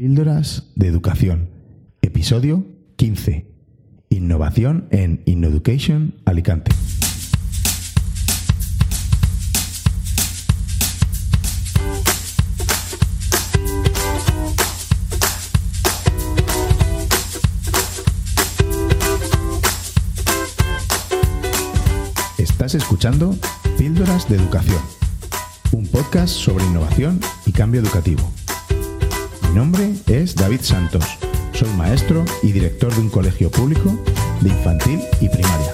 Píldoras de Educación, episodio 15. Innovación en InnoEducation Alicante. Estás escuchando Píldoras de Educación, un podcast sobre innovación y cambio educativo. Mi nombre es David Santos. Soy maestro y director de un colegio público de infantil y primaria.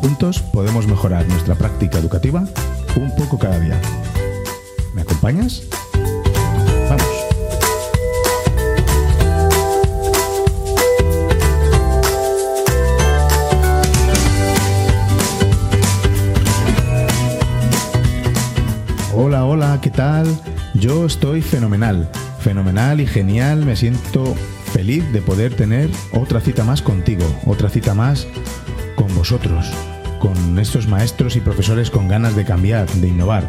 Juntos podemos mejorar nuestra práctica educativa un poco cada día. ¿Me acompañas? Vamos. Hola, hola, ¿qué tal? Yo estoy fenomenal, fenomenal y genial, me siento feliz de poder tener otra cita más contigo, otra cita más con vosotros, con estos maestros y profesores con ganas de cambiar, de innovar.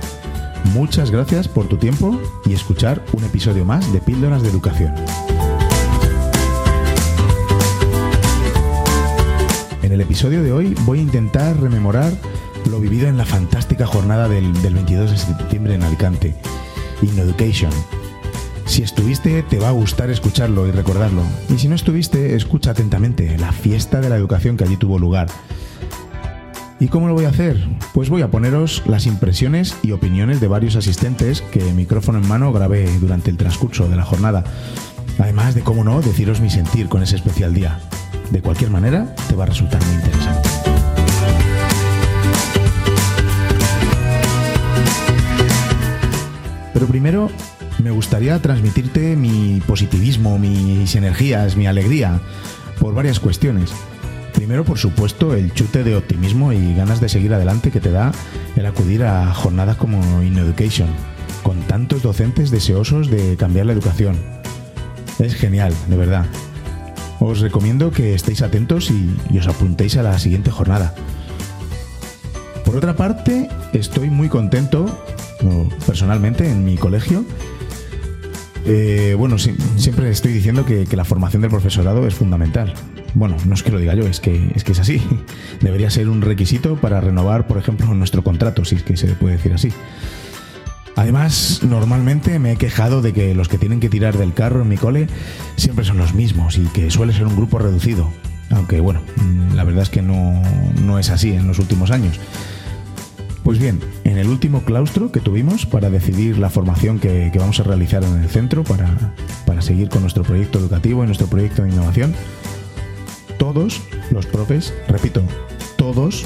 Muchas gracias por tu tiempo y escuchar un episodio más de Píldoras de Educación. En el episodio de hoy voy a intentar rememorar lo vivido en la fantástica jornada del, del 22 de septiembre en Alicante, InnoEducation. Si estuviste, te va a gustar escucharlo y recordarlo. Y si no estuviste, escucha atentamente la fiesta de la educación que allí tuvo lugar. ¿Y cómo lo voy a hacer? Pues voy a poneros las impresiones y opiniones de varios asistentes que micrófono en mano grabé durante el transcurso de la jornada. Además de, cómo no, deciros mi sentir con ese especial día. De cualquier manera, te va a resultar muy interesante. Pero primero me gustaría transmitirte mi positivismo, mis energías, mi alegría, por varias cuestiones. Primero, por supuesto, el chute de optimismo y ganas de seguir adelante que te da el acudir a jornadas como InnoEducation, con tantos docentes deseosos de cambiar la educación. Es genial, de verdad. Os recomiendo que estéis atentos y os apuntéis a la siguiente jornada. Por otra parte, estoy muy contento, personalmente, en mi colegio. Eh, bueno, siempre estoy diciendo que, que, la formación del profesorado es fundamental. Bueno, no es que lo diga yo, es que, es que es así. Debería ser un requisito para renovar, por ejemplo, nuestro contrato, si es que se puede decir así. Además, normalmente me he quejado de que los que tienen que tirar del carro en mi cole siempre son los mismos y que suele ser un grupo reducido. Aunque bueno, la verdad es que no, no es así en los últimos años. Pues bien, en el último claustro que tuvimos para decidir la formación que, vamos a realizar en el centro para, para, seguir con nuestro proyecto educativo y nuestro proyecto de innovación, todos los profes, repito, todos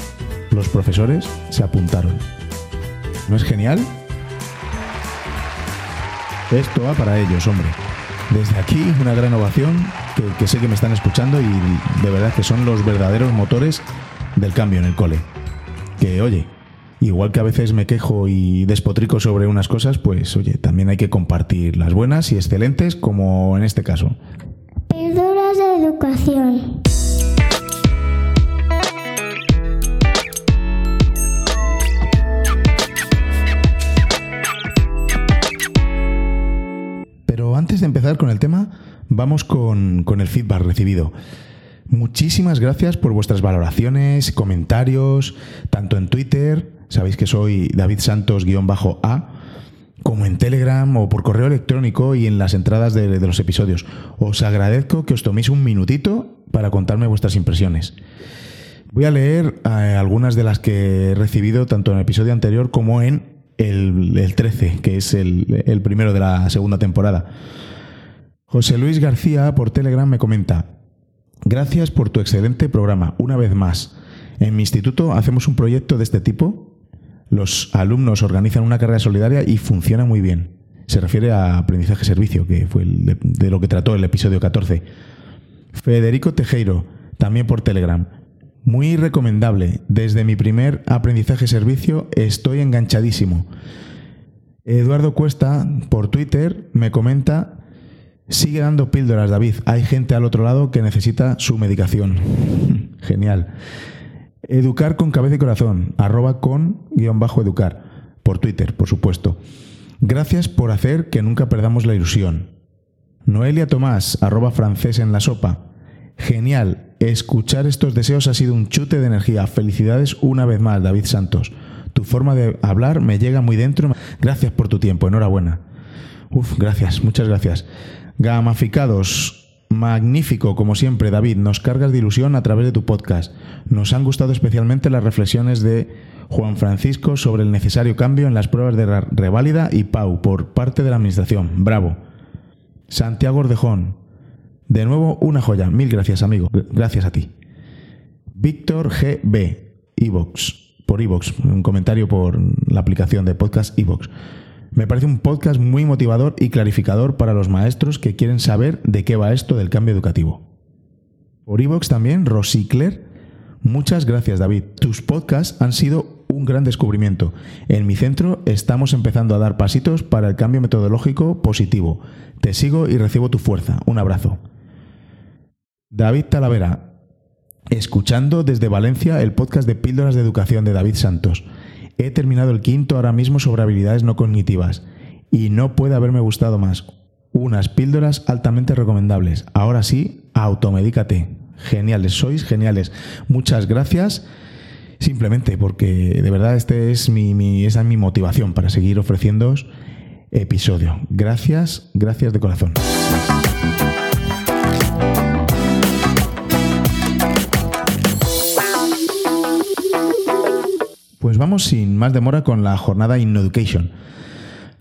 los profesores se apuntaron. ¿No es genial? Esto va para ellos, hombre. Desde aquí una gran ovación que, que sé que me están escuchando y de verdad que son los verdaderos motores del cambio en el cole. Que oye, igual que a veces me quejo y despotrico sobre unas cosas, pues oye, también hay que compartir las buenas y excelentes, como en este caso. Píldoras de educación. Pero antes de empezar con el tema, vamos con, con el feedback recibido. Muchísimas gracias por vuestras valoraciones, comentarios, tanto en Twitter, sabéis que soy David Santos-A, como en Telegram o por correo electrónico y en las entradas de, los episodios. Os agradezco que os toméis un minutito para contarme vuestras impresiones. Voy a leer eh, algunas de las que he recibido tanto en el episodio anterior como en el, el 13, que es el, el primero de la segunda temporada. José Luis García por Telegram me comenta, gracias por tu excelente programa, una vez más. En mi instituto hacemos un proyecto de este tipo los alumnos organizan una carrera solidaria y funciona muy bien. Se refiere a aprendizaje-servicio, que fue el de, lo que trató el episodio 14. Federico Tejero, también por Telegram. Muy recomendable. Desde mi primer aprendizaje-servicio estoy enganchadísimo. Eduardo Cuesta, por Twitter, me comenta, sigue dando píldoras, David. Hay gente al otro lado que necesita su medicación. Genial. Educar con cabeza y corazón, arroba con guion bajo educar, por Twitter, por supuesto. Gracias por hacer que nunca perdamos la ilusión. Noelia Tomás, arroba francés en la sopa. Genial, escuchar estos deseos ha sido un chute de energía. Felicidades una vez más, David Santos. Tu forma de hablar me llega muy dentro. Gracias por tu tiempo, enhorabuena. Uf, gracias, muchas gracias. Gamaficados, magnífico como siempre, David. Nos cargas de ilusión a través de tu podcast. Nos han gustado especialmente las reflexiones de Juan Francisco sobre el necesario cambio en las pruebas de reválida y PAU por parte de la Administración. Bravo. Santiago Ordejón. De nuevo, una joya. Mil gracias, amigo. Gracias a ti. Víctor GB. Evox. Por Evox. Un comentario por la aplicación de podcast Evox. Me parece un podcast muy motivador y clarificador para los maestros que quieren saber de qué va esto del cambio educativo. Por Evox también, Rosicler. Muchas gracias, David. Tus podcasts han sido un gran descubrimiento. En mi centro estamos empezando a dar pasitos para el cambio metodológico positivo. Te sigo y recibo tu fuerza. Un abrazo. David Talavera, escuchando desde Valencia el podcast de Píldoras de Educación de David Santos. He terminado el quinto ahora mismo sobre habilidades no cognitivas y no puede haberme gustado más. Unas píldoras altamente recomendables. Ahora sí, automedícate. Geniales, sois geniales. Muchas gracias. Simplemente porque de verdad este es mi, es mi motivación para seguir ofreciendo episodio. Gracias, gracias de corazón. Pues vamos sin más demora con la jornada In Education.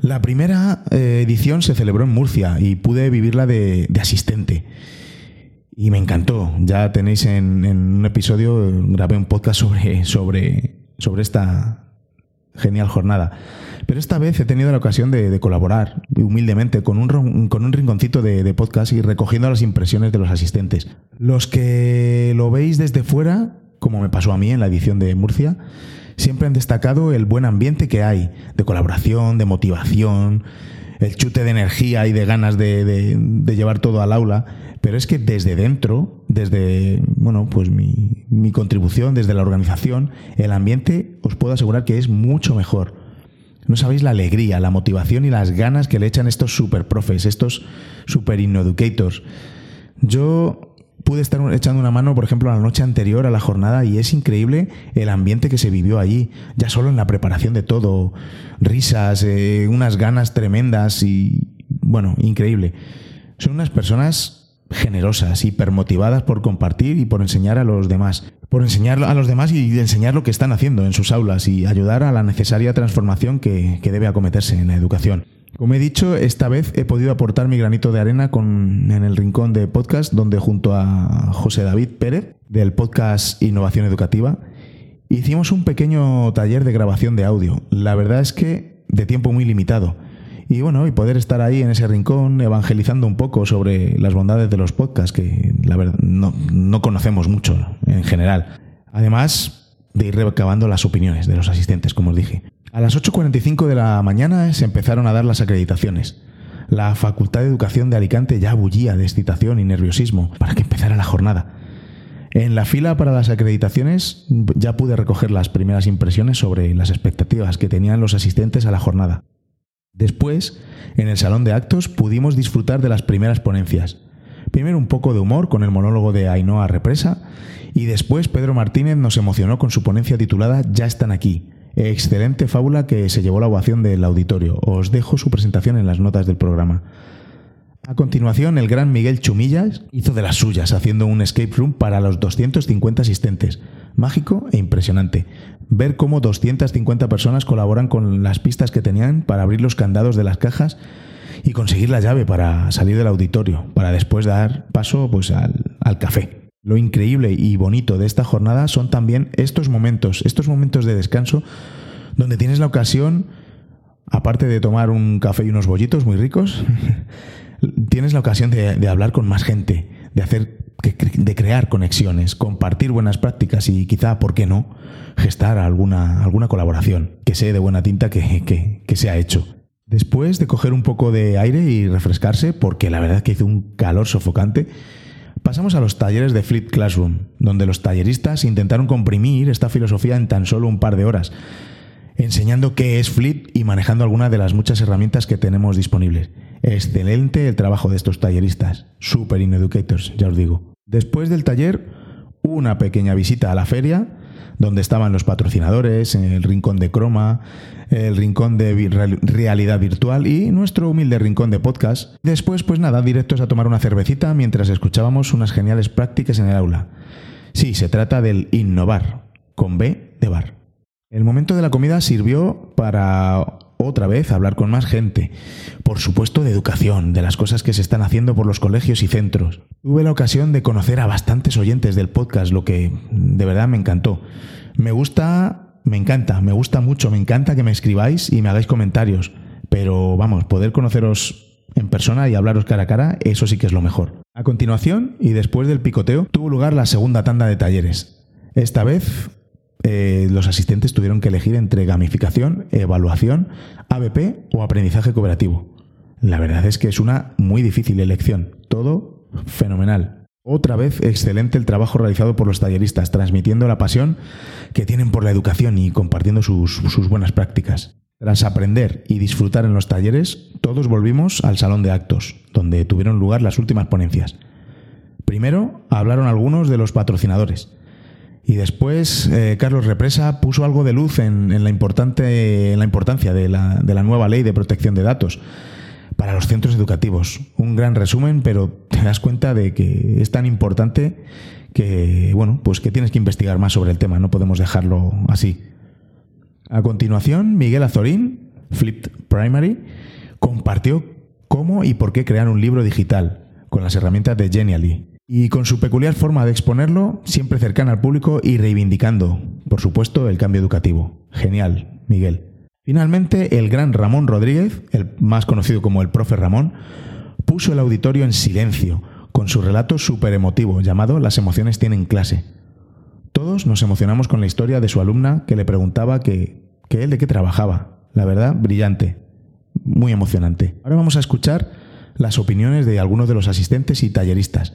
La primera eh, edición se celebró en Murcia y pude vivirla de, asistente. Y me encantó. Ya tenéis en, un episodio, grabé un podcast sobre, sobre, sobre esta genial jornada. Pero esta vez he tenido la ocasión de, colaborar humildemente con un, con un rinconcito de, de, podcast y recogiendo las impresiones de los asistentes. Los que lo veis desde fuera, como me pasó a mí en la edición de Murcia, siempre han destacado el buen ambiente que hay, de colaboración, de motivación, el chute de energía y de ganas de, llevar todo al aula, pero es que desde dentro, desde bueno, pues mi, mi, contribución, desde la organización, el ambiente os puedo asegurar que es mucho mejor. No sabéis la alegría, la motivación y las ganas que le echan estos super profes, estos super innoeducators. Yo pude estar echando una mano, por ejemplo, la noche anterior a la jornada y es increíble el ambiente que se vivió allí, ya solo en la preparación de todo, risas, eh, unas ganas tremendas y, bueno, increíble. Son unas personas generosas, hipermotivadas por compartir y por enseñar a los demás, por enseñar a los demás y enseñar lo que están haciendo en sus aulas y ayudar a la necesaria transformación que, que debe acometerse en la educación. Como he dicho, esta vez he podido aportar mi granito de arena con, en el rincón de podcast, donde junto a José David Pérez, del podcast Innovación Educativa, hicimos un pequeño taller de grabación de audio. La verdad es que de tiempo muy limitado. Y bueno, y poder estar ahí en ese rincón evangelizando un poco sobre las bondades de los podcasts, que la verdad no, no conocemos mucho en general. Además de ir recabando las opiniones de los asistentes, como os dije. A las 8.45 de la mañana se empezaron a dar las acreditaciones. La Facultad de Educación de Alicante ya bullía de excitación y nerviosismo para que empezara la jornada. En la fila para las acreditaciones ya pude recoger las primeras impresiones sobre las expectativas que tenían los asistentes a la jornada. Después, en el salón de actos pudimos disfrutar de las primeras ponencias. Primero un poco de humor con el monólogo de Ainhoa Represa y después Pedro Martínez nos emocionó con su ponencia titulada Ya están aquí, Excelente fábula que se llevó la ovación del auditorio. Os dejo su presentación en las notas del programa. A continuación, el gran Miguel Chumillas hizo de las suyas, haciendo un escape room para los 250 asistentes. Mágico e impresionante. Ver cómo 250 personas colaboran con las pistas que tenían para abrir los candados de las cajas y conseguir la llave para salir del auditorio, para después dar paso pues, al, al café. Lo increíble y bonito de esta jornada son también estos momentos, estos momentos de descanso donde tienes la ocasión, aparte de tomar un café y unos bollitos muy ricos, tienes la ocasión de, hablar con más gente, de hacer, de crear conexiones, compartir buenas prácticas y quizá, ¿por qué no?, gestar alguna, alguna colaboración que sea de buena tinta que, que se ha hecho. Después de coger un poco de aire y refrescarse, porque la verdad es que hizo un calor sofocante, Pasamos a los talleres de Flip Classroom, donde los talleristas intentaron comprimir esta filosofía en tan solo un par de horas. enseñando qué es Flip y manejando algunas de las muchas herramientas que tenemos disponibles. Excelente el trabajo de estos talleristas, super ineducators, ya os digo. Después del taller, una pequeña visita a la feria, donde estaban los patrocinadores, el rincón de croma, el rincón de realidad virtual y nuestro humilde rincón de podcast. Después, pues nada, directos a tomar una cervecita mientras escuchábamos unas geniales prácticas en el aula. Sí, se trata del innovar, con B de bar. El momento de la comida sirvió para otra vez hablar con más gente. Por supuesto de educación, de las cosas que se están haciendo por los colegios y centros. Tuve la ocasión de conocer a bastantes oyentes del podcast, lo que de verdad me encantó. Me gusta, me encanta, me gusta mucho, me encanta que me escribáis y me hagáis comentarios. Pero vamos, poder conoceros en persona y hablaros cara a cara, eso sí que es lo mejor. A continuación, y después del picoteo, tuvo lugar la segunda tanda de talleres. Esta vez eh, los asistentes tuvieron que elegir entre gamificación, evaluación, ABP o aprendizaje cooperativo. La verdad es que es una muy difícil elección. Todo fenomenal. Otra vez excelente el trabajo realizado por los talleristas, transmitiendo la pasión que tienen por la educación y compartiendo sus, sus buenas prácticas. Tras aprender y disfrutar en los talleres, todos volvimos al salón de actos, donde tuvieron lugar las últimas ponencias. Primero hablaron algunos de los patrocinadores, y después eh, Carlos Represa puso algo de luz en, la, importante, en la importancia de la, de la nueva ley de protección de datos para los centros educativos. Un gran resumen, pero te das cuenta de que es tan importante que, bueno, pues que tienes que investigar más sobre el tema, no podemos dejarlo así. A continuación, Miguel Azorín, Flipped Primary, compartió cómo y por qué crear un libro digital con las herramientas de Genially y con su peculiar forma de exponerlo, siempre cercana al público y reivindicando, por supuesto, el cambio educativo. Genial, Miguel. Finalmente, el gran Ramón Rodríguez, el más conocido como el profe Ramón, puso el auditorio en silencio, con su relato súper emotivo llamado Las emociones tienen clase. Todos nos emocionamos con la historia de su alumna que le preguntaba que, que él de qué trabajaba. La verdad, brillante, muy emocionante. Ahora vamos a escuchar las opiniones de algunos de los asistentes y talleristas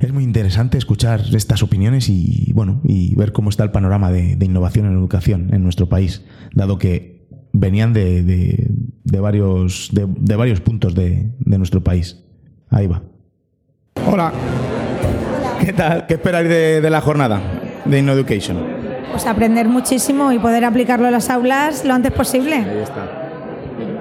es muy interesante escuchar estas opiniones y bueno y ver cómo está el panorama de, innovación en educación en nuestro país, dado que venían de, varios de, varios puntos de, nuestro país. Ahí va. Hola. ¿Qué tal? ¿Qué esperáis de, la jornada de InnoEducation? Pues aprender muchísimo y poder aplicarlo en las aulas lo antes posible. Ahí está.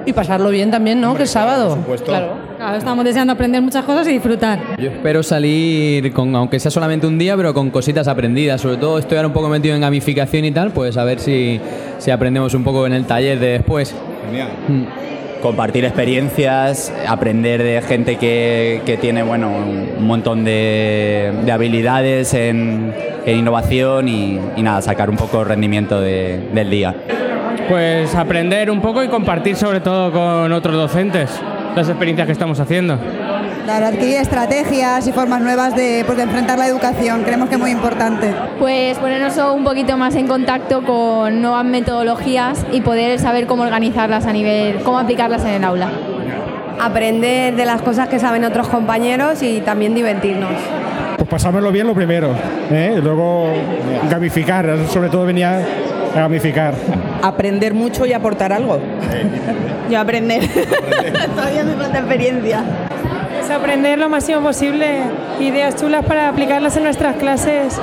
Y pasarlo bien también, ¿no? que es sábado. Claro. Claro, estamos deseando aprender muchas cosas y disfrutar. Yo espero salir con, aunque sea solamente un día, pero con cositas aprendidas. Sobre todo estoy ahora un poco metido en gamificación y tal, pues a ver si, si aprendemos un poco en el taller de después. Genial. Mm. Compartir experiencias, aprender de gente que, que tiene bueno, un montón de, de habilidades en, en innovación y, y, nada, sacar un poco rendimiento de, del día. Pues aprender un poco y compartir sobre todo con otros docentes las experiencias que estamos haciendo. Claro, adquirir estrategias y formas nuevas de, pues, de enfrentar la educación, creemos que es muy importante. Pues ponernos un poquito más en contacto con nuevas metodologías y poder saber cómo organizarlas a nivel, cómo aplicarlas en el aula. Aprender de las cosas que saben otros compañeros y también divertirnos. Pasármelo bien lo primero, ¿eh? luego gamificar, sobre todo venía a gamificar. Aprender mucho y aportar algo. Yo aprender. Todavía me falta experiencia. Es aprender lo máximo posible, ideas chulas para aplicarlas en nuestras clases.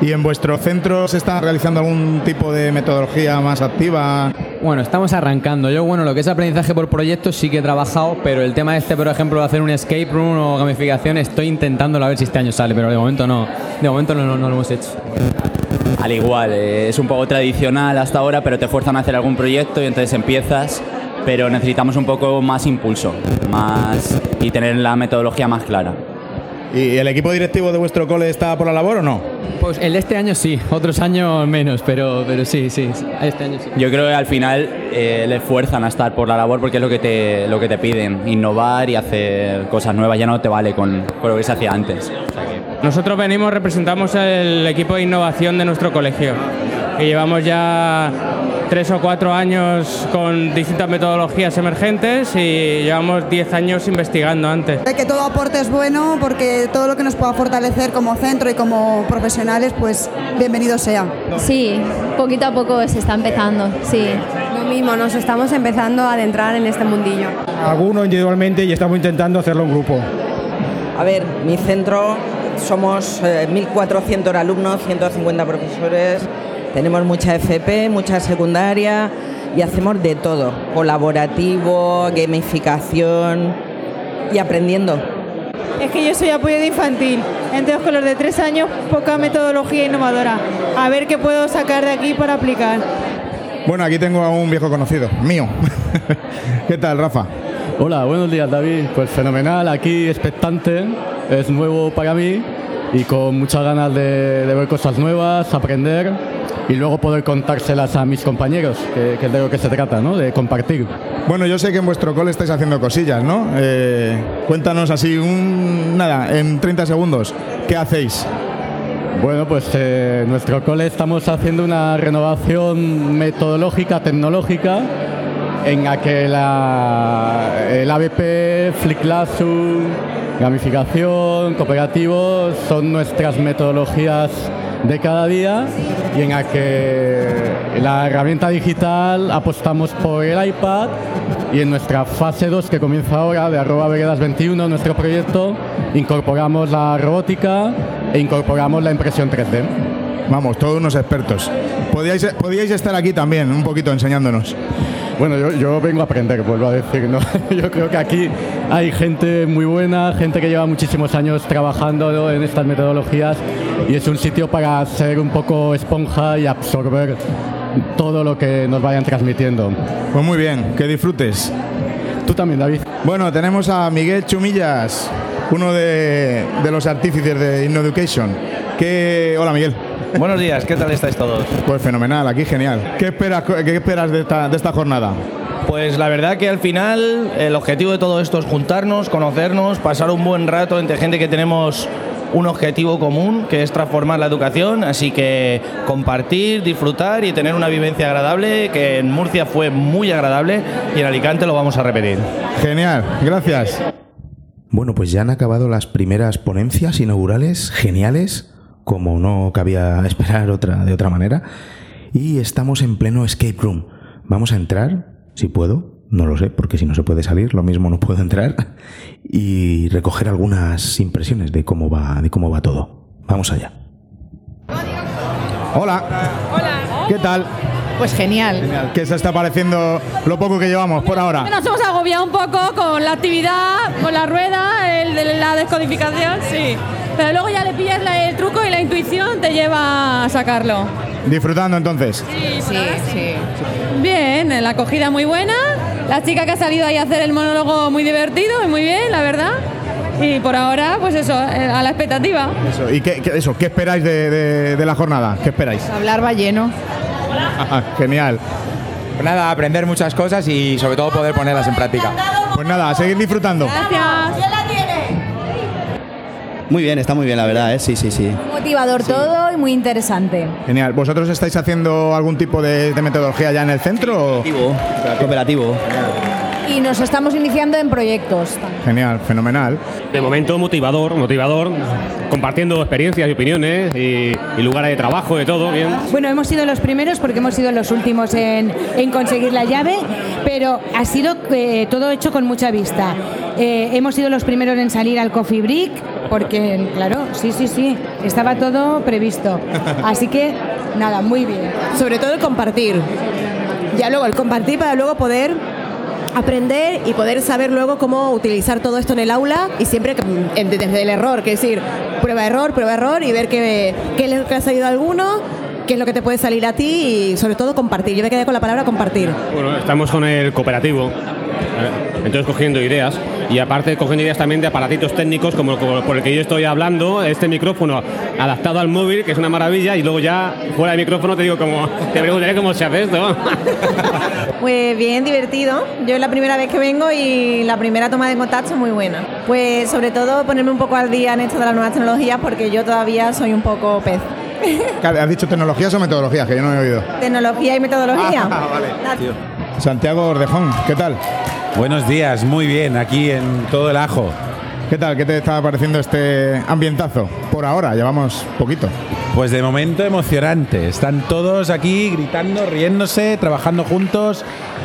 ¿Y en vuestro centro se está realizando algún tipo de metodología más activa? Bueno, estamos arrancando. Yo, bueno, lo que es aprendizaje por proyectos sí que he trabajado, pero el tema este, por ejemplo, de hacer un escape room o gamificación, estoy intentándolo a ver si este año sale, pero de momento no. De momento no, lo hemos hecho. Al igual, eh, es un poco tradicional hasta ahora, pero te fuerzan a hacer algún proyecto y entonces empiezas pero necesitamos un poco más impulso más y tener la metodología más clara. ¿Y el equipo directivo de vuestro cole está por la labor o no? Pues el de este año sí, otros años menos, pero, pero sí, sí, este año sí. Yo creo que al final eh, le fuerzan a estar por la labor porque es lo que te, lo que te piden, innovar y hacer cosas nuevas, ya no te vale con, con lo que se hacía antes. Nosotros venimos, representamos el equipo de innovación de nuestro colegio, que llevamos ya tres o cuatro años con distintas metodologías emergentes y llevamos 10 años investigando antes. De que todo aporte es bueno porque todo lo que nos pueda fortalecer como centro y como profesionales, pues bienvenido sea. Sí, poquito a poco se está empezando, sí. Lo mismo, nos estamos empezando a adentrar en este mundillo. Algunos individualmente y estamos intentando hacerlo en grupo. A ver, mi centro somos eh, 1.400 alumnos, 150 profesores, tenemos mucha FP, mucha secundaria y hacemos de todo, colaborativo, gamificación y aprendiendo. Es que yo soy apoyo de infantil, entonces con los de tres años poca metodología innovadora. A ver qué puedo sacar de aquí para aplicar. Bueno, aquí tengo a un viejo conocido, mío. ¿Qué tal, Rafa? Hola, buenos días David. Pues fenomenal, aquí expectante, es nuevo para mí y con muchas ganas de, de ver cosas nuevas, aprender y luego poder contárselas a mis compañeros, que, que es de lo que se trata, ¿no? De compartir. Bueno, yo sé que en vuestro cole estáis haciendo cosillas, ¿no? Eh, cuéntanos así, un, nada, en 30 segundos, ¿qué hacéis? Bueno, pues eh, en nuestro cole estamos haciendo una renovación metodológica, tecnológica, en la que la, el ABP, Flick Classroom, gamificación, cooperativo son nuestras metodologías de cada día y en la que la herramienta digital apostamos por el iPad y en nuestra fase 2 que comienza ahora de arroba veredas 21 nuestro proyecto incorporamos la robótica e incorporamos la impresión 3D. Vamos, todos unos expertos. Podíais, podíais estar aquí también, un poquito enseñándonos. Bueno, yo, yo, vengo a aprender, vuelvo a decir, ¿no? Yo creo que aquí hay gente muy buena, gente que lleva muchísimos años trabajando ¿no? en estas metodologías y es un sitio para ser un poco esponja y absorber todo lo que nos vayan transmitiendo. Pues muy bien, que disfrutes. Tú también, David. Bueno, tenemos a Miguel Chumillas, uno de, de los artífices de InnoEducation. Que... Hola, Miguel. Buenos días, ¿qué tal estáis todos? Pues fenomenal, aquí genial. ¿Qué esperas, qué esperas de, esta, de esta jornada? Pues la verdad que al final el objetivo de todo esto es juntarnos, conocernos, pasar un buen rato entre gente que tenemos un objetivo común, que es transformar la educación, así que compartir, disfrutar y tener una vivencia agradable, que en Murcia fue muy agradable y en Alicante lo vamos a repetir. Genial, gracias. Bueno, pues ya han acabado las primeras ponencias inaugurales, geniales como no cabía esperar otra, de otra manera. Y estamos en pleno escape room. Vamos a entrar, si puedo, no lo sé, porque si no se puede salir, lo mismo no puedo entrar, y recoger algunas impresiones de cómo va, de cómo va todo. Vamos allá. Hola. Hola. ¿Qué tal? Pues genial. genial. ¿Qué se está pareciendo lo poco que llevamos por ahora? Nos hemos agobiado un poco con la actividad, con la rueda, el la descodificación, sí. Pero luego ya le pillas la, el truco y la intuición te lleva a sacarlo. ¿Disfrutando entonces? Sí, sí, sí. Bien, la acogida muy buena. La chica que ha salido ahí a hacer el monólogo muy divertido y muy bien, la verdad. Y por ahora, pues eso, a la expectativa. Eso, ¿y qué, qué eso, qué esperáis de, de, de, la jornada? ¿Qué esperáis? Hablar va lleno. Genial. Pues nada, aprender muchas cosas y sobre todo poder ponerlas en práctica. Pues nada, a seguir disfrutando. Gracias. Muy bien, está muy bien, la verdad, ¿eh? sí, sí, sí. Motivador sí. todo y muy interesante. Genial. ¿Vosotros estáis haciendo algún tipo de, de metodología ya en el centro? Cooperativo. O... Cooperativo. Y nos estamos iniciando en proyectos. Genial, fenomenal. De momento motivador, motivador, compartiendo experiencias y opiniones y, y lugares de trabajo, de todo, bien. Bueno, hemos sido los primeros porque hemos sido los últimos en, en conseguir la llave, pero ha sido eh, todo hecho con mucha vista. Eh, hemos sido los primeros en salir al Coffee Break, porque, claro, sí, sí, sí, estaba todo previsto. Así que, nada, muy bien. Sobre todo el compartir. Ya luego, el compartir para luego poder aprender y poder saber luego cómo utilizar todo esto en el aula y siempre desde el error, que es decir, prueba error, prueba error y ver qué, qué es lo que ha salido a alguno, qué es lo que te puede salir a ti y sobre todo compartir. Yo me quedé con la palabra compartir. Bueno, estamos con el cooperativo, entonces cogiendo ideas y aparte cogiendo ideas también de aparatitos técnicos como, como, por el que yo estoy hablando, este micrófono adaptado al móvil, que es una maravilla, y luego ya fuera del micrófono te digo como, te preguntaré cómo se hace esto. Pues bien divertido. Yo es la primera vez que vengo y la primera toma de contacto muy buena. Pues sobre todo ponerme un poco al día en esto de las nuevas tecnologías porque yo todavía soy un poco pez. ¿Has dicho tecnologías o metodologías? Que yo no he oído. Tecnología y metodología. Ah, Santiago Ordejón, ¿qué tal? Buenos días, muy bien, aquí en todo el ajo. ¿Qué tal? ¿Qué te está pareciendo este ambientazo? Por ahora, llevamos poquito. Pues de momento emocionante. Están todos aquí gritando, riéndose, trabajando juntos.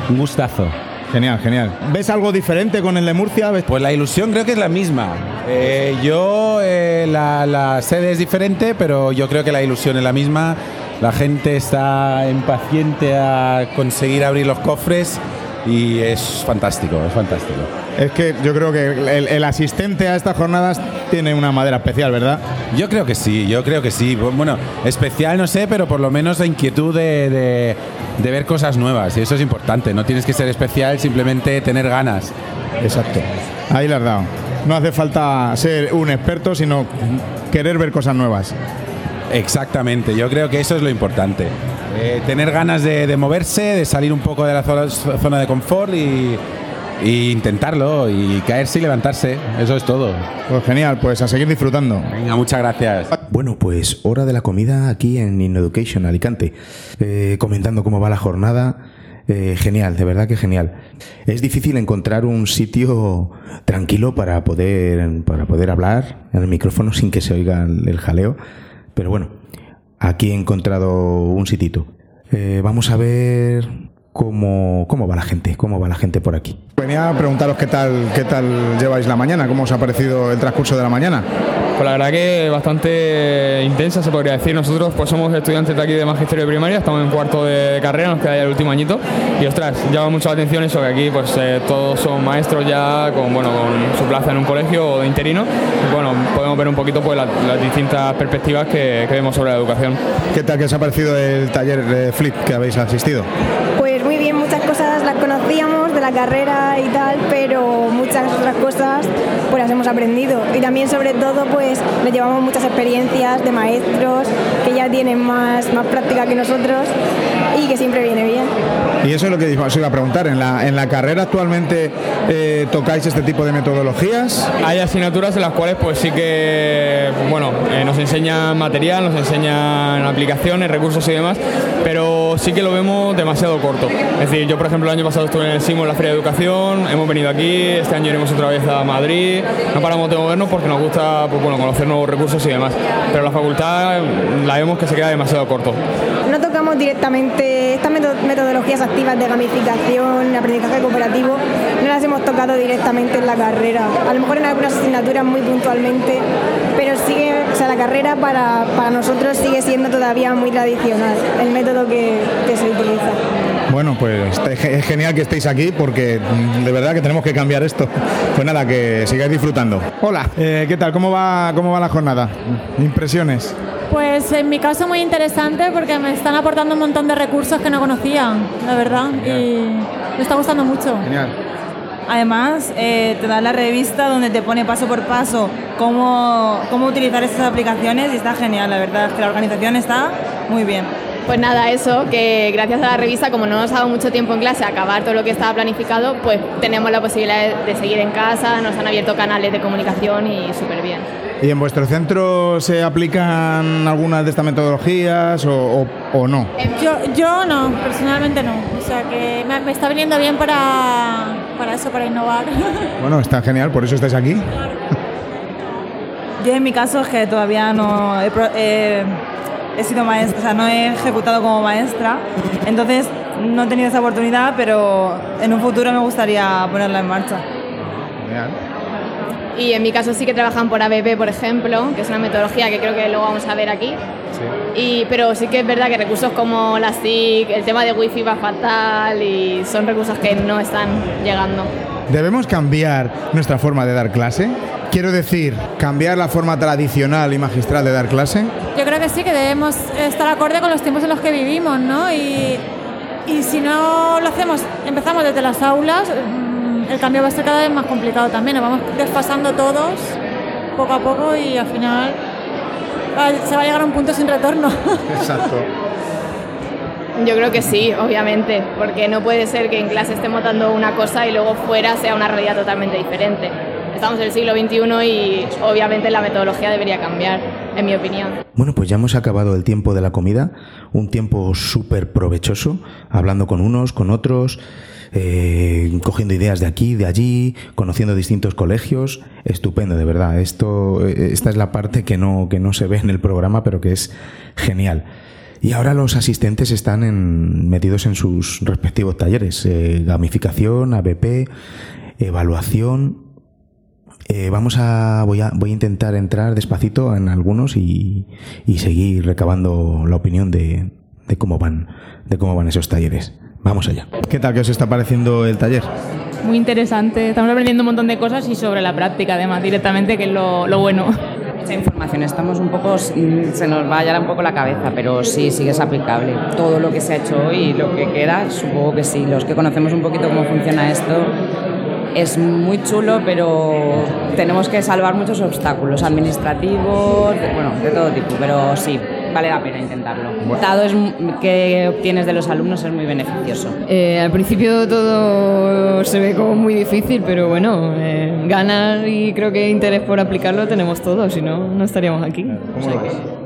Un gustazo. Genial, genial. ¿Ves algo diferente con el de Murcia? ¿Ves- Pues la ilusión creo que es la misma. Eh, yo, eh, la, la sede es diferente, pero yo creo que la ilusión es la misma. La gente está impaciente a conseguir abrir los cofres y es fantástico, es fantástico. Es que yo creo que el, el asistente a estas jornadas tiene una madera especial, ¿verdad? Yo creo que sí, yo creo que sí. Bu- Bueno, especial no sé, pero por lo menos la inquietud de, de- de ver cosas nuevas. Y eso es importante. No tienes que ser especial, simplemente tener ganas. Exacto. Ahí le has dado. No hace falta ser un experto, sino querer ver cosas nuevas. Exactamente, yo creo que eso es lo importante. Eh, tener ganas de, de moverse, de salir un poco de la zona, zona de confort y, y intentarlo y caerse y levantarse. Eso es todo. Pues genial, pues a seguir disfrutando. Venga, muchas gracias. Bueno, pues hora de la comida aquí en InEducation Alicante. Eh, comentando cómo va la jornada. Eh, genial, de verdad que genial. Es difícil encontrar un sitio tranquilo para poder, para poder hablar en el micrófono sin que se oiga el, el jaleo. Pero bueno, aquí he encontrado un sitito. Eh, vamos a ver cómo, cómo va la gente, cómo va la gente por aquí. Venía a preguntaros qué tal, qué tal lleváis la mañana, cómo os ha parecido el transcurso de la mañana. Pues la verdad que bastante intensa se podría decir. Nosotros pues somos estudiantes de aquí de magisterio de primaria, estamos en cuarto de carrera, nos queda ya el último añito y ostras, llama mucho la atención eso que aquí pues eh, todos son maestros ya con bueno con su plaza en un colegio o de interino. Y, bueno, podemos ver un poquito pues la- las distintas perspectivas que, que vemos sobre la educación. ¿Qué tal que os ha parecido el taller de Flip que habéis asistido? Pues muy bien, muchas cosas las conocíamos de la carrera y tal, pero muchas otras cosas pues las hemos aprendido. Y también sobre todo pues nos llevamos muchas experiencias de maestros que ya tienen más, más práctica que nosotros y que siempre viene bien. Y eso es lo que os iba a preguntar. ¿En la, en la carrera actualmente eh, tocáis este tipo de metodologías? Hay asignaturas en las cuales pues sí que bueno eh, nos enseñan material, nos enseñan aplicaciones, recursos y demás, pero sí que lo vemos demasiado corto. Es decir, yo por ejemplo el año pasado estuve en el SIMO en la Feria de Educación, hemos venido aquí, este año iremos otra vez a Madrid, no paramos de movernos porque nos gusta pues, bueno, conocer nuevos recursos y demás, pero la facultad la vemos que se queda demasiado corto. No tocamos directamente estas meto- metodologías activas de gamificación, aprendizaje cooperativo, no las hemos tocado directamente en la carrera. A lo mejor en algunas asignaturas muy puntualmente, pero sigue, o sea, la carrera para, para nosotros sigue siendo todavía muy tradicional, el método que, que se utiliza. Bueno, pues es genial que estéis aquí porque mm, de verdad que tenemos que cambiar esto. Pues nada, que sigáis disfrutando. Hola, eh, ¿qué tal? ¿Cómo va, ¿Cómo va la jornada? Impresiones. Pues en mi caso muy interesante porque me están aportando un montón de recursos que no conocía, la verdad, y me está gustando mucho. Genial. Además, eh, te da la revista donde te pone paso por paso cómo, cómo utilizar estas aplicaciones y está genial, la verdad, que la organización está muy bien. Pues nada, eso, que gracias a la revista, como no nos ha dado mucho tiempo en clase a acabar todo lo que estaba planificado, pues tenemos la posibilidad de, seguir en casa, nos han abierto canales de comunicación y súper bien. ¿Y en vuestro centro se aplican algunas de estas metodologías o, o- o no? Yo, yo no, personalmente no. O sea que me, me está viniendo bien para, para eso, para innovar. Bueno, está genial, por eso estáis aquí. Yo en mi caso es que todavía no he, eh, he sido maestra, o sea, no he ejecutado como maestra, entonces no he tenido esa oportunidad, pero en un futuro me gustaría ponerla en marcha. Y en mi caso sí que trabajan por ABP, por ejemplo, que es una metodología que creo que luego vamos a ver aquí. Y, pero sí que es verdad que recursos como la SIC, el tema de wifi va fatal y son recursos que no están llegando. ¿Debemos cambiar nuestra forma de dar clase? Quiero decir, cambiar la forma tradicional y magistral de dar clase. Yo creo que sí, que debemos estar acorde con los tiempos en los que vivimos, ¿no? Y, y si no lo hacemos, empezamos desde las aulas, el cambio va a ser cada vez más complicado también. Nos vamos desfasando todos poco a poco y al final va- se va a llegar a un punto sin retorno. Exacto. Yo creo que sí, obviamente, porque no puede ser que en clase estemos dando una cosa y luego fuera sea una realidad totalmente diferente. estamos en el siglo XXI y obviamente la metodología debería cambiar, en mi opinión. Bueno, pues ya hemos acabado el tiempo de la comida, un tiempo súper provechoso, hablando con unos, con otros, eh, cogiendo ideas de aquí, de allí, conociendo distintos colegios. Estupendo, de verdad. Esto, eh, esta es la parte que no, que no se ve en el programa, pero que es genial. Y ahora los asistentes están metidos en sus respectivos talleres. eh, gamificación, ABP, evaluación. Vamos a voy, a voy a intentar entrar despacito en algunos y, y seguir recabando la opinión de, de cómo van de cómo van esos talleres. Vamos allá. ¿Qué tal que os está pareciendo el taller? Muy interesante. Estamos aprendiendo un montón de cosas y sobre la práctica, además, directamente, que es lo, lo bueno. Mucha información, estamos un poco, mm, se nos va a hallar un poco la cabeza, pero sí, sí que es aplicable. Todo lo que se ha hecho hoy y lo que queda, supongo que sí. Los que conocemos un poquito cómo funciona esto, es muy chulo, pero tenemos que salvar muchos obstáculos administrativos, de- bueno, de todo tipo, pero sí, vale la pena intentarlo. El resultado es, que obtienes de los alumnos es muy beneficioso. Eh, al principio todo se ve como muy difícil, pero bueno, eh, ganas y creo que interés por aplicarlo tenemos todos, si no, no estaríamos aquí. O sea que-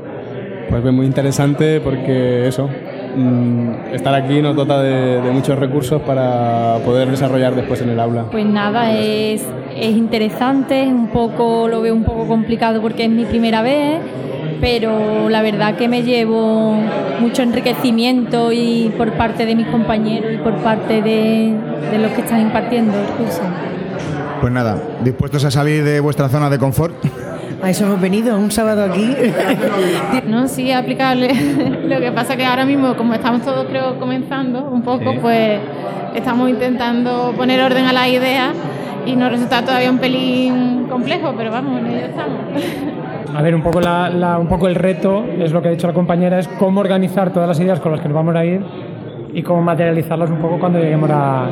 Pues muy interesante porque eso, mm, estar aquí nos dota de, de muchos recursos para poder desarrollar después en el aula. Pues nada, es, es interesante, es un poco, lo veo un poco complicado porque es mi primera vez, pero la verdad que me llevo mucho enriquecimiento y por parte de mis compañeros y por parte de, de los que están impartiendo el curso. Pues nada, dispuestos a salir de vuestra zona de confort. A eso hemos venido, un sábado aquí. No, sí, aplicable. Lo que pasa que ahora mismo, como estamos todos creo comenzando un poco, Sí. pues estamos intentando poner orden a las ideas y nos resulta todavía un pelín complejo, pero vamos, en ello estamos. A ver, un poco, la, la- un poco el reto, es lo que ha dicho la compañera, es cómo organizar todas las ideas con las que nos vamos a ir y cómo materializarlas un poco cuando lleguemos a-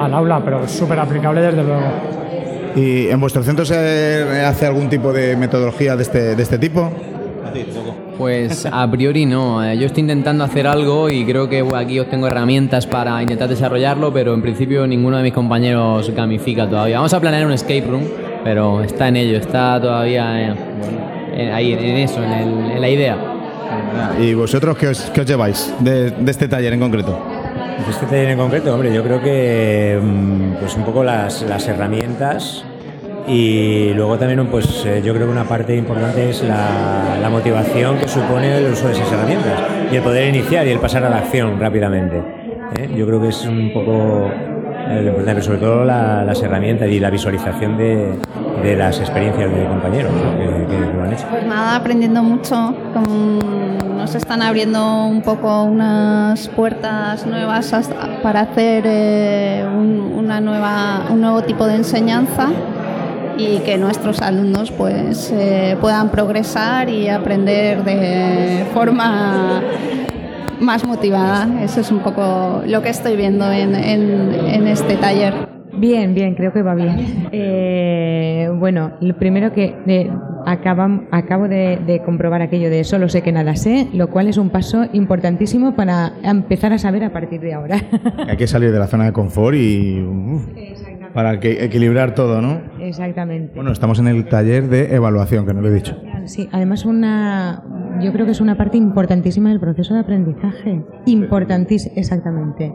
al aula, pero súper aplicable desde luego. ¿Y en vuestro centro se hace algún tipo de metodología de este, de este tipo? Pues a priori no. Eh, Yo estoy intentando hacer algo y creo que bueno, aquí os tengo herramientas para intentar desarrollarlo, pero en principio ninguno de mis compañeros gamifica todavía. Vamos a planear un escape room, pero está en ello, está todavía eh, en- ahí, en eso, en, el- en la idea. ¿Y vosotros qué os, qué os lleváis de, de este taller en concreto? Pues este taller en concreto, hombre, yo creo que mm, pues un poco las, las herramientas y luego también pues eh, yo creo que una parte importante es la, la motivación que supone el uso de esas herramientas y el poder iniciar y el pasar a la acción rápidamente. ¿eh? Yo creo que es un poco eh, sobre todo la- las herramientas y la visualización de, las experiencias de compañeros que, que- lo han hecho. Pues nada, aprendiendo mucho. nos están abriendo un poco unas puertas nuevas para hacer eh, un, una nueva, un nuevo tipo de enseñanza y que nuestros alumnos pues eh, puedan progresar y aprender de forma más motivada. Eso es un poco lo que estoy viendo en, en- en este taller. Bien, bien, creo que va bien. Eh, bueno, lo primero que eh, acabam- acabo de, de comprobar aquello de solo sé que nada sé, lo cual es un paso importantísimo para empezar a saber a partir de ahora. Hay que salir de la zona de confort y uf, para que equilibrar todo, ¿no? Exactamente. Bueno, estamos en el taller de evaluación, que no lo he dicho. Sí, además una, yo creo que es una parte importantísima del proceso de aprendizaje. Importantísima, exactamente.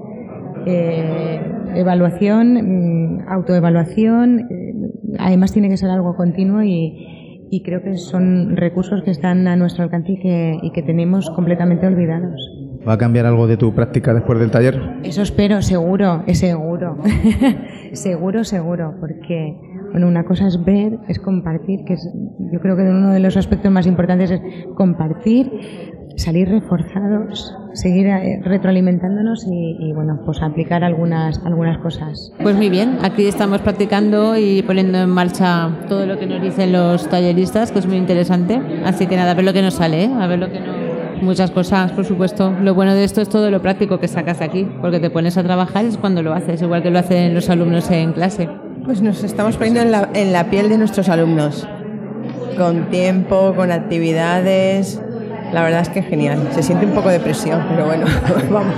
Eh, evaluación, mm, autoevaluación, eh, además tiene que ser algo continuo y, y creo que son recursos que están a nuestro alcance y que, y que tenemos completamente olvidados. ¿Va a cambiar algo de tu práctica después del taller? Eso espero, seguro, es seguro. seguro, seguro, porque bueno, una cosa es ver, es compartir, que es, yo creo que uno de los aspectos más importantes es compartir, salir reforzados, seguir eh, retroalimentándonos y, y, bueno, pues aplicar algunas, algunas cosas. Pues muy bien, aquí estamos practicando y poniendo en marcha todo lo que nos dicen los talleristas, que es muy interesante. Así que nada, a ver lo que nos sale, ¿eh? a ver lo que no. Muchas cosas, por supuesto. Lo bueno de esto es todo lo práctico que sacas aquí, porque te pones a trabajar es cuando lo haces, igual que lo hacen los alumnos en clase. Pues nos estamos poniendo en la, en la piel de nuestros alumnos, con tiempo, con actividades. La verdad es que genial. Se siente un poco de presión, pero bueno, vamos.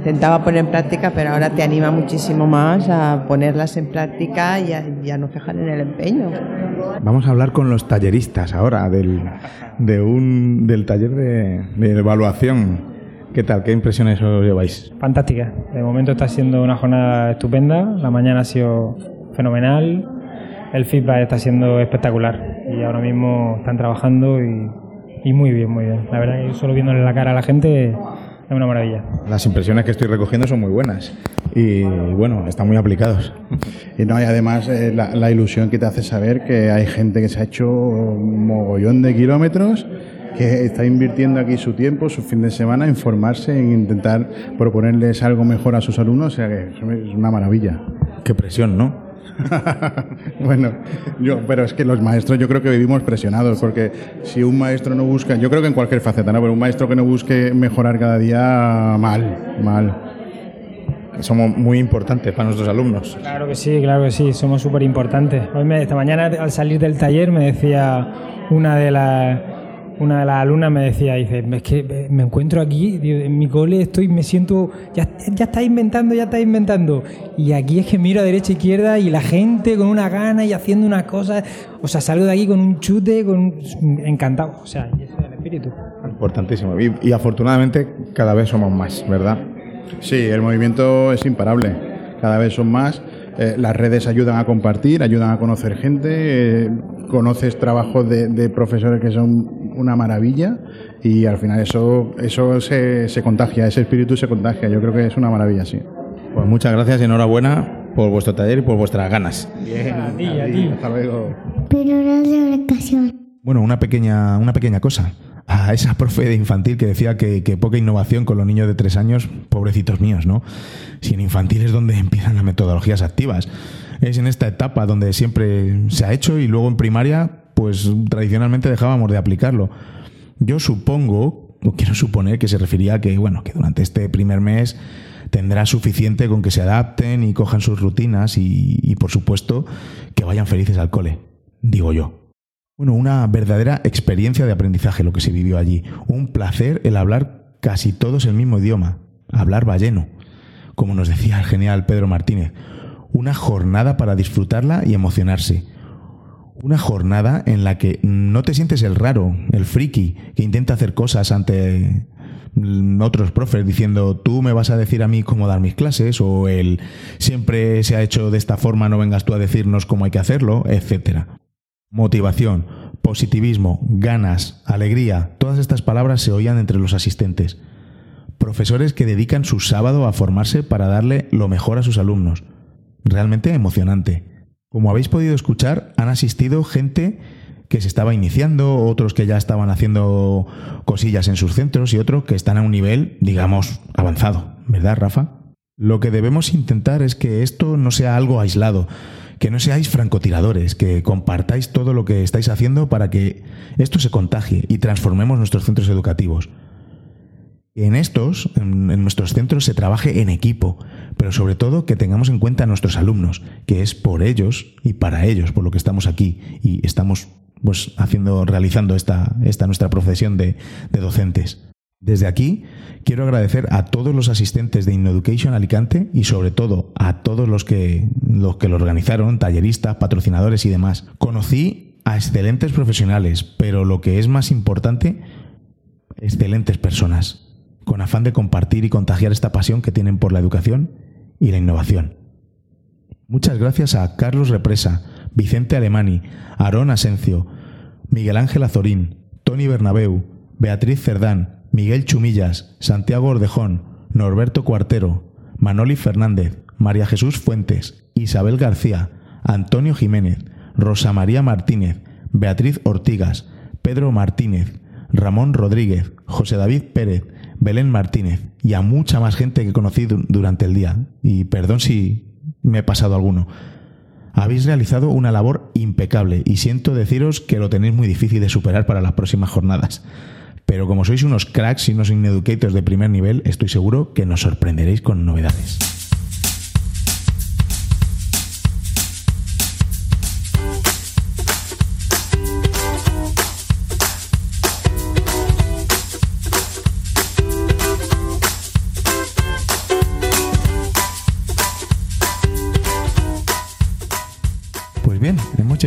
Intentaba poner en práctica, pero ahora te anima muchísimo más a ponerlas en práctica y a, y a no cejar en el empeño. Vamos a hablar con los talleristas ahora del, de un, del taller de, de evaluación. ¿Qué tal? ¿Qué impresiones os lleváis? Fantástica. De momento está siendo una jornada estupenda. La mañana ha sido fenomenal. El feedback está siendo espectacular. Y ahora mismo están trabajando y, y muy bien, muy bien. La verdad que solo viéndole la cara a la gente es una maravilla. Las impresiones que estoy recogiendo son muy buenas y bueno, están muy aplicados. Y no, y además eh, la, la ilusión que te hace saber que hay gente que se ha hecho un mogollón de kilómetros que está invirtiendo aquí su tiempo, su fin de semana, en formarse, en intentar proponerles algo mejor a sus alumnos, o sea que es una maravilla. Qué presión, ¿no? bueno, yo, pero es que los maestros yo creo que vivimos presionados, porque si un maestro no busca, yo creo que en cualquier faceta, ¿no? Pero un maestro que no busque mejorar cada día, mal, mal. Somos muy importantes para nuestros alumnos. Claro que sí, claro que sí, somos súper importantes. Esta mañana al salir del taller me decía una de las una de las alumnas me decía, dice, es que me encuentro aquí, en mi cole estoy, me siento, ya, ya está inventando, ya está inventando. Y aquí es que miro a derecha e izquierda y la gente con una gana y haciendo unas cosas. O sea, salgo de aquí con un chute, con encantado. O sea, y ese es el espíritu. Importantísimo. Y, afortunadamente cada vez somos más, ¿verdad? Sí, el movimiento es imparable. Cada vez son más. Eh, las redes ayudan a compartir, ayudan a conocer gente. eh, conoces trabajos de profesores que son una maravilla y al final eso, eso se, se contagia, ese espíritu se contagia. Yo creo que es una maravilla, sí. Pues muchas gracias y enhorabuena por vuestro taller y por vuestras ganas. Bien, a ti, a ti. Hasta luego. Pero no de ocasión. Bueno, una pequeña, una pequeña cosa. A esa profe de infantil que decía que, que poca innovación con los niños de tres años, pobrecitos míos, ¿no? Si en infantil es donde empiezan las metodologías activas. Es en esta etapa donde siempre se ha hecho y luego en primaria, pues tradicionalmente dejábamos de aplicarlo. Yo supongo, o quiero suponer que se refería a que, bueno, que durante este primer mes tendrá suficiente con que se adapten y cojan sus rutinas y, y, por supuesto, que vayan felices al cole, digo yo. Bueno, una verdadera experiencia de aprendizaje lo que se vivió allí. Un placer el hablar casi todos el mismo idioma, hablar balleno, como nos decía el genial Pedro Martínez. Una jornada para disfrutarla y emocionarse. Una jornada en la que no te sientes el raro, el friki, que intenta hacer cosas ante otros profes diciendo tú me vas a decir a mí cómo dar mis clases o el siempre se ha hecho de esta forma, no vengas tú a decirnos cómo hay que hacerlo, etcétera. Motivación, positivismo, ganas, alegría, todas estas palabras se oían entre los asistentes. Profesores que dedican su sábado a formarse para darle lo mejor a sus alumnos. Realmente emocionante. Como habéis podido escuchar, han asistido gente que se estaba iniciando, otros que ya estaban haciendo cosillas en sus centros y otros que están a un nivel, digamos, avanzado. ¿Verdad, Rafa? Lo que debemos intentar es que esto no sea algo aislado, que no seáis francotiradores, que compartáis todo lo que estáis haciendo para que esto se contagie y transformemos nuestros centros educativos. En estos, en, nuestros centros, se trabaje en equipo, pero sobre todo que tengamos en cuenta a nuestros alumnos, que es por ellos y para ellos por lo que estamos aquí y estamos pues haciendo, realizando esta, esta nuestra profesión de, de docentes. Desde aquí quiero agradecer a todos los asistentes de InnoEducation Alicante y sobre todo a todos los que, los que lo organizaron, talleristas, patrocinadores y demás. Conocí a excelentes profesionales, pero lo que es más importante, excelentes personas, con afán de compartir y contagiar esta pasión que tienen por la educación y la innovación. Muchas gracias a Carlos Represa, Vicente Alemani, Aarón Asencio, Miguel Ángel Azorín, Tony Bernabeu, Beatriz Cerdán, Miguel Chumillas, Santiago Ordejón, Norberto Cuartero, Manoli Fernández, María Jesús Fuentes, Isabel García, Antonio Jiménez, Rosa María Martínez, Beatriz Ortigas, Pedro Martínez, Ramón Rodríguez, José David Pérez, Belén Martínez y a mucha más gente que he conocido durante el día. Y perdón si me he pasado alguno. Habéis realizado una labor impecable y siento deciros que lo tenéis muy difícil de superar para las próximas jornadas. Pero como sois unos cracks y unos ineducators de primer nivel, estoy seguro que nos sorprenderéis con novedades.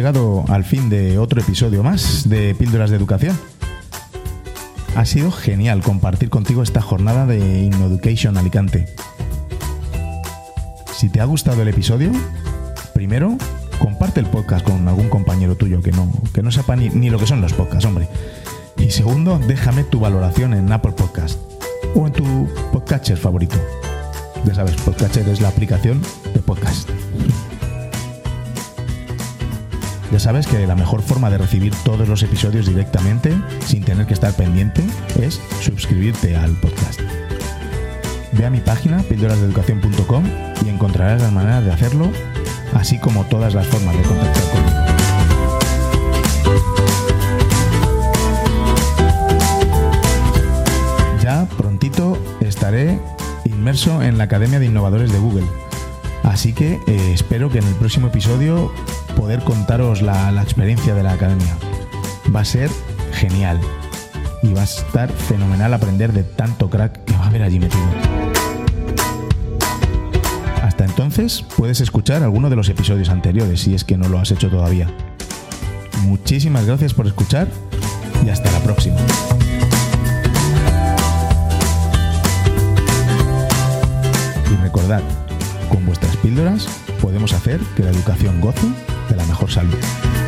Llegado al fin de otro episodio más de Píldoras de Educación. Ha sido genial compartir contigo esta jornada de InnoEducation Alicante. Si te ha gustado el episodio, primero comparte el podcast con algún compañero tuyo que no, que no sepa ni, ni lo que son los podcasts, hombre. Y segundo, déjame tu valoración en Apple Podcast o en tu podcatcher favorito. Ya sabes, Podcatcher es la aplicación de podcast. Ya sabes que la mejor forma de recibir todos los episodios directamente, sin tener que estar pendiente, es suscribirte al podcast. Ve a mi página, pildorasdeeducación.com, y encontrarás las maneras de hacerlo, así como todas las formas de contactar conmigo. Ya prontito estaré inmerso en la Academia de Innovadores de Google. Así que eh, espero que en el próximo episodio poder contaros la, la experiencia de la academia. Va a ser genial y va a estar fenomenal aprender de tanto crack que va a haber allí metido. Hasta entonces puedes escuchar alguno de los episodios anteriores si es que no lo has hecho todavía. Muchísimas gracias por escuchar y hasta la próxima. Y recordad, con vuestras píldoras podemos hacer que la educación goce mejor salud.